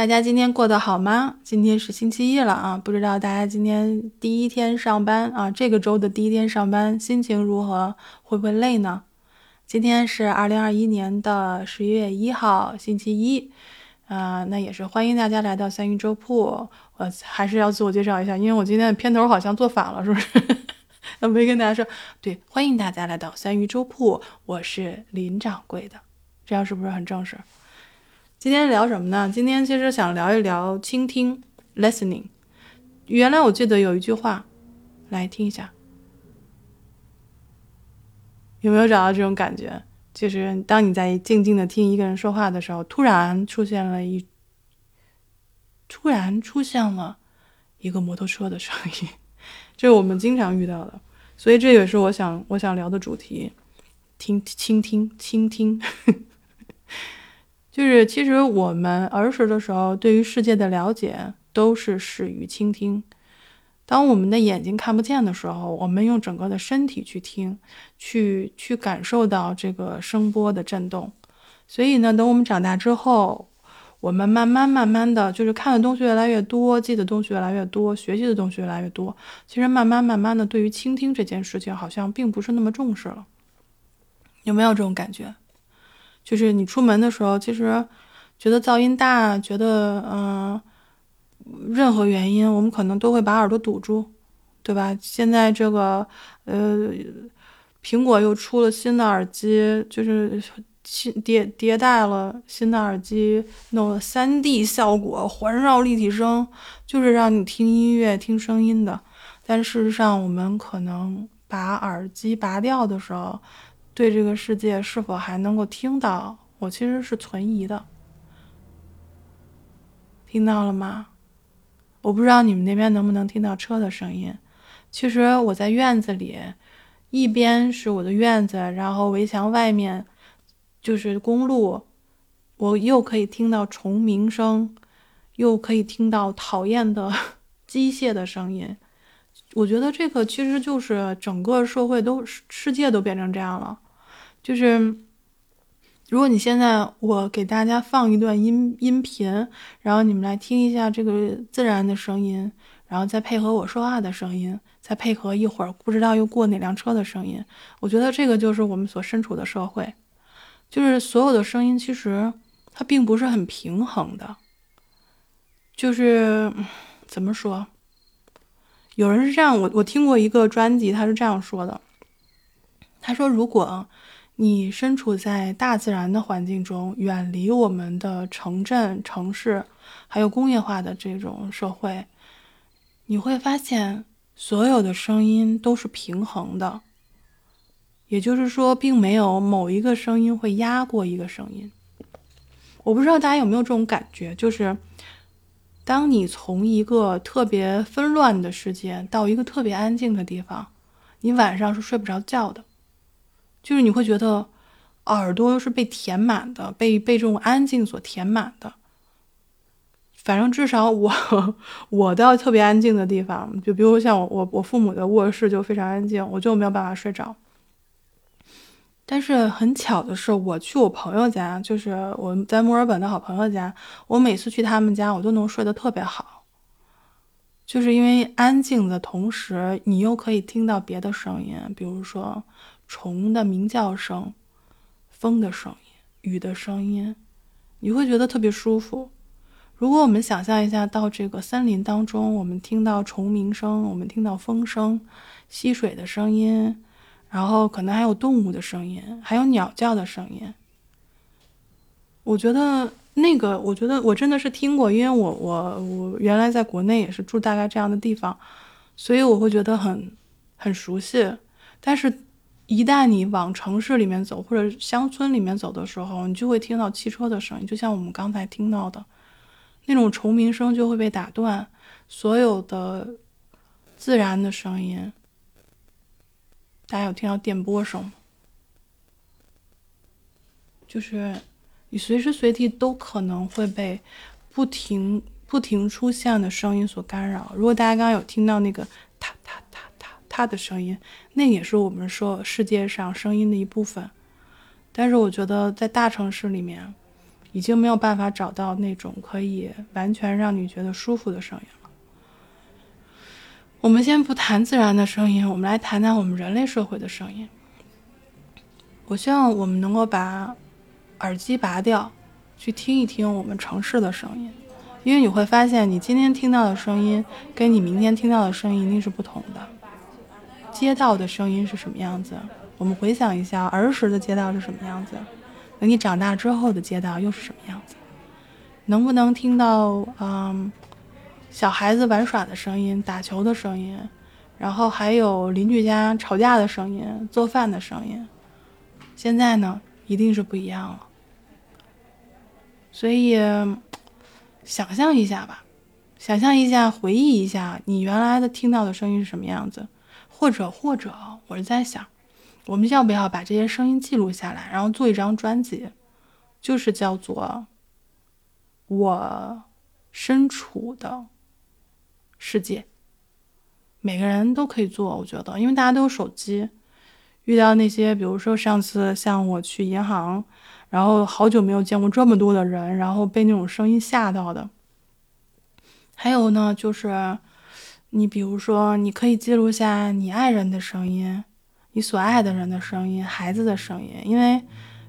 大家今天过得好吗？今天是星期一了啊，不知道大家今天第一天上班啊，这个周的第一天上班心情如何？会不会累呢？今天是二零二一年的十一月一号，星期一，啊，那也是欢迎大家来到三鱼粥铺。我还是要自我介绍一下，因为我今天的片头好像做反了，是不是？那没跟大家说，对，欢迎大家来到三鱼粥铺，我是林掌柜的，这样是不是很正式？今天聊什么呢？今天其实想聊一聊倾听 （listening）。原来我记得有一句话，来听一下，有没有找到这种感觉？就是当你在静静的听一个人说话的时候，突然出现了一，突然出现了一个摩托车的声音，这是我们经常遇到的。所以这也是我想我想聊的主题：听、倾听、倾听。就是，其实我们儿时的时候，对于世界的了解都是始于倾听。当我们的眼睛看不见的时候，我们用整个的身体去听，去去感受到这个声波的震动。所以呢，等我们长大之后，我们慢慢慢慢的就是看的东西越来越多，记的东西越来越多，学习的东西越来越多。其实慢慢慢慢的，对于倾听这件事情，好像并不是那么重视了。有没有这种感觉？就是你出门的时候，其实觉得噪音大，觉得嗯，任何原因，我们可能都会把耳朵堵住，对吧？现在这个呃，苹果又出了新的耳机，就是新迭迭代了新的耳机，弄了三 D 效果、环绕立体声，就是让你听音乐、听声音的。但事实上，我们可能把耳机拔掉的时候。对这个世界是否还能够听到？我其实是存疑的。听到了吗？我不知道你们那边能不能听到车的声音。其实我在院子里，一边是我的院子，然后围墙外面就是公路，我又可以听到虫鸣声，又可以听到讨厌的 机械的声音。我觉得这个其实就是整个社会都世界都变成这样了。就是，如果你现在我给大家放一段音音频，然后你们来听一下这个自然的声音，然后再配合我说话的声音，再配合一会儿不知道又过哪辆车的声音，我觉得这个就是我们所身处的社会，就是所有的声音其实它并不是很平衡的，就是怎么说？有人是这样，我我听过一个专辑，他是这样说的，他说如果。你身处在大自然的环境中，远离我们的城镇、城市，还有工业化的这种社会，你会发现所有的声音都是平衡的。也就是说，并没有某一个声音会压过一个声音。我不知道大家有没有这种感觉，就是当你从一个特别纷乱的世界到一个特别安静的地方，你晚上是睡不着觉的。就是你会觉得耳朵是被填满的，被被这种安静所填满的。反正至少我 我到特别安静的地方，就比如像我我我父母的卧室就非常安静，我就没有办法睡着。但是很巧的是，我去我朋友家，就是我在墨尔本的好朋友家，我每次去他们家，我都能睡得特别好。就是因为安静的同时，你又可以听到别的声音，比如说。虫的鸣叫声，风的声音，雨的声音，你会觉得特别舒服。如果我们想象一下，到这个森林当中，我们听到虫鸣声，我们听到风声、溪水的声音，然后可能还有动物的声音，还有鸟叫的声音。我觉得那个，我觉得我真的是听过，因为我我我原来在国内也是住大概这样的地方，所以我会觉得很很熟悉，但是。一旦你往城市里面走，或者乡村里面走的时候，你就会听到汽车的声音，就像我们刚才听到的那种虫鸣声就会被打断，所有的自然的声音。大家有听到电波声吗？就是你随时随地都可能会被不停不停出现的声音所干扰。如果大家刚刚有听到那个哒哒哒。它的声音，那也是我们说世界上声音的一部分。但是我觉得在大城市里面，已经没有办法找到那种可以完全让你觉得舒服的声音。我们先不谈自然的声音，我们来谈谈我们人类社会的声音。我希望我们能够把耳机拔掉，去听一听我们城市的声音，因为你会发现，你今天听到的声音跟你明天听到的声音一定是不同的。街道的声音是什么样子？我们回想一下儿时的街道是什么样子，等你长大之后的街道又是什么样子？能不能听到嗯小孩子玩耍的声音、打球的声音，然后还有邻居家吵架的声音、做饭的声音？现在呢，一定是不一样了。所以，想象一下吧，想象一下，回忆一下你原来的听到的声音是什么样子，或者或者，我是在想，我们要不要把这些声音记录下来，然后做一张专辑，就是叫做“我身处的世界”。每个人都可以做，我觉得，因为大家都有手机。遇到那些，比如说上次像我去银行，然后好久没有见过这么多的人，然后被那种声音吓到的。还有呢，就是你比如说，你可以记录下你爱人的声音，你所爱的人的声音，孩子的声音，因为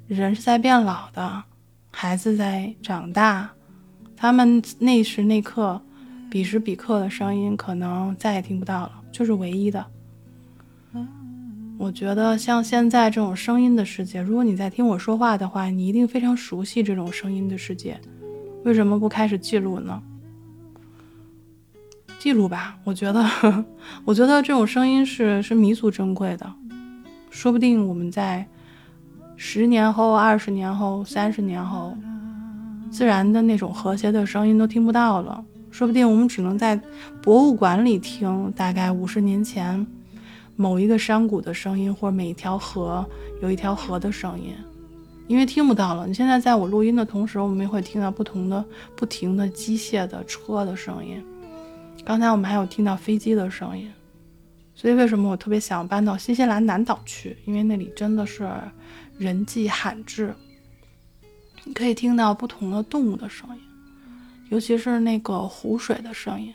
人是在变老的，孩子在长大，他们那时那刻、彼时彼刻的声音可能再也听不到了，就是唯一的。我觉得像现在这种声音的世界，如果你在听我说话的话，你一定非常熟悉这种声音的世界。为什么不开始记录呢？记录吧，我觉得，我觉得这种声音是是弥足珍贵的。说不定我们在十年后、二十年后、三十年后，自然的那种和谐的声音都听不到了。说不定我们只能在博物馆里听，大概五十年前。某一个山谷的声音，或者每一条河有一条河的声音，因为听不到了。你现在在我录音的同时，我们也会听到不同的、不停的机械的车的声音。刚才我们还有听到飞机的声音，所以为什么我特别想搬到新西兰南岛去？因为那里真的是人迹罕至，你可以听到不同的动物的声音，尤其是那个湖水的声音。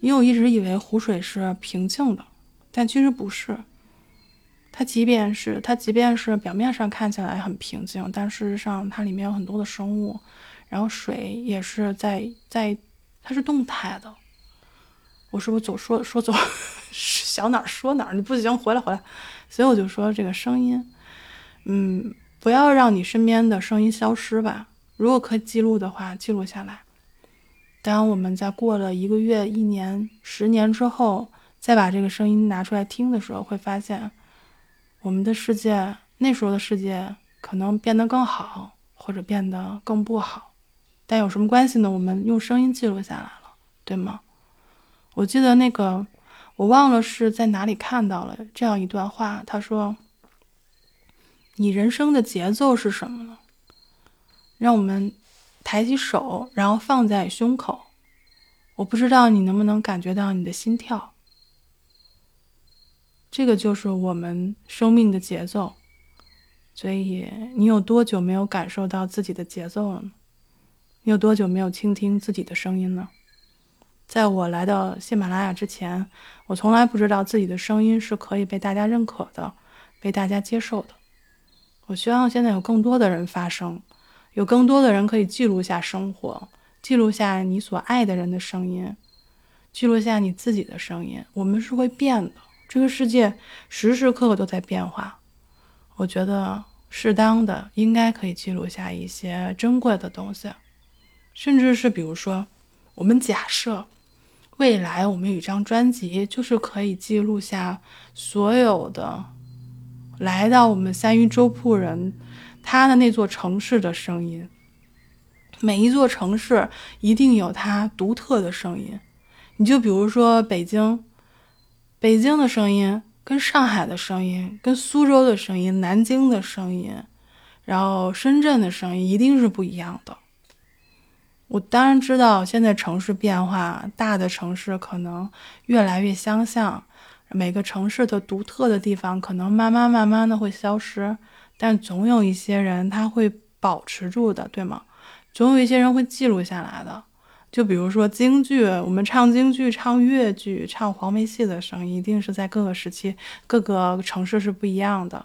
因为我一直以为湖水是平静的。但其实不是，它即便是它即便是表面上看起来很平静，但事实上它里面有很多的生物，然后水也是在在，它是动态的。我是不是总说说走，想哪儿说哪儿？你不行，回来回来。所以我就说这个声音，嗯，不要让你身边的声音消失吧。如果可以记录的话，记录下来。当我们在过了一个月、一年、十年之后。再把这个声音拿出来听的时候，会发现，我们的世界那时候的世界可能变得更好，或者变得更不好，但有什么关系呢？我们用声音记录下来了，对吗？我记得那个，我忘了是在哪里看到了这样一段话，他说：“你人生的节奏是什么呢？让我们抬起手，然后放在胸口。我不知道你能不能感觉到你的心跳。”这个就是我们生命的节奏，所以你有多久没有感受到自己的节奏了呢？你有多久没有倾听自己的声音呢？在我来到喜马拉雅之前，我从来不知道自己的声音是可以被大家认可的，被大家接受的。我希望现在有更多的人发声，有更多的人可以记录下生活，记录下你所爱的人的声音，记录下你自己的声音。我们是会变的。这个世界时时刻刻都在变化，我觉得适当的应该可以记录下一些珍贵的东西，甚至是比如说，我们假设未来我们有一张专辑，就是可以记录下所有的来到我们三鱼粥铺人他的那座城市的声音，每一座城市一定有它独特的声音，你就比如说北京。北京的声音跟上海的声音、跟苏州的声音、南京的声音，然后深圳的声音一定是不一样的。我当然知道，现在城市变化，大的城市可能越来越相像，每个城市的独特的地方可能慢慢慢慢的会消失，但总有一些人他会保持住的，对吗？总有一些人会记录下来的。就比如说京剧，我们唱京剧、唱越剧、唱黄梅戏的声音，一定是在各个时期、各个城市是不一样的。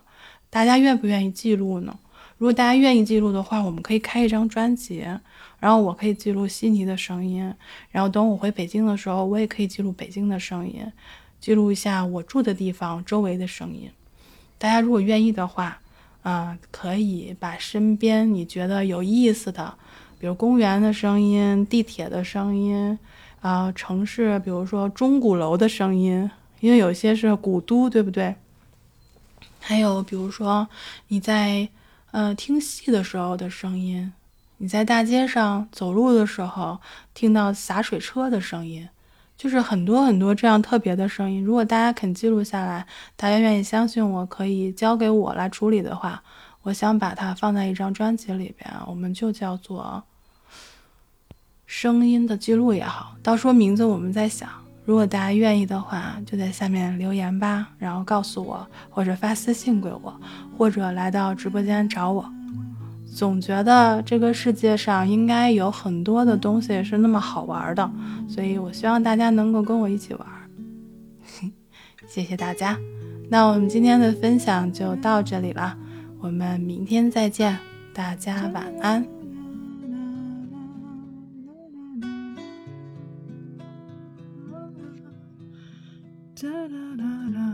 大家愿不愿意记录呢？如果大家愿意记录的话，我们可以开一张专辑，然后我可以记录悉尼的声音，然后等我回北京的时候，我也可以记录北京的声音，记录一下我住的地方周围的声音。大家如果愿意的话，啊，可以把身边你觉得有意思的。比如公园的声音、地铁的声音，啊，城市，比如说钟鼓楼的声音，因为有些是古都，对不对？还有比如说你在呃听戏的时候的声音，你在大街上走路的时候听到洒水车的声音，就是很多很多这样特别的声音。如果大家肯记录下来，大家愿意相信我可以交给我来处理的话，我想把它放在一张专辑里边，我们就叫做。声音的记录也好，到时候名字我们再想。如果大家愿意的话，就在下面留言吧，然后告诉我，或者发私信给我，或者来到直播间找我。总觉得这个世界上应该有很多的东西是那么好玩的，所以我希望大家能够跟我一起玩。谢谢大家，那我们今天的分享就到这里了，我们明天再见，大家晚安。da da da da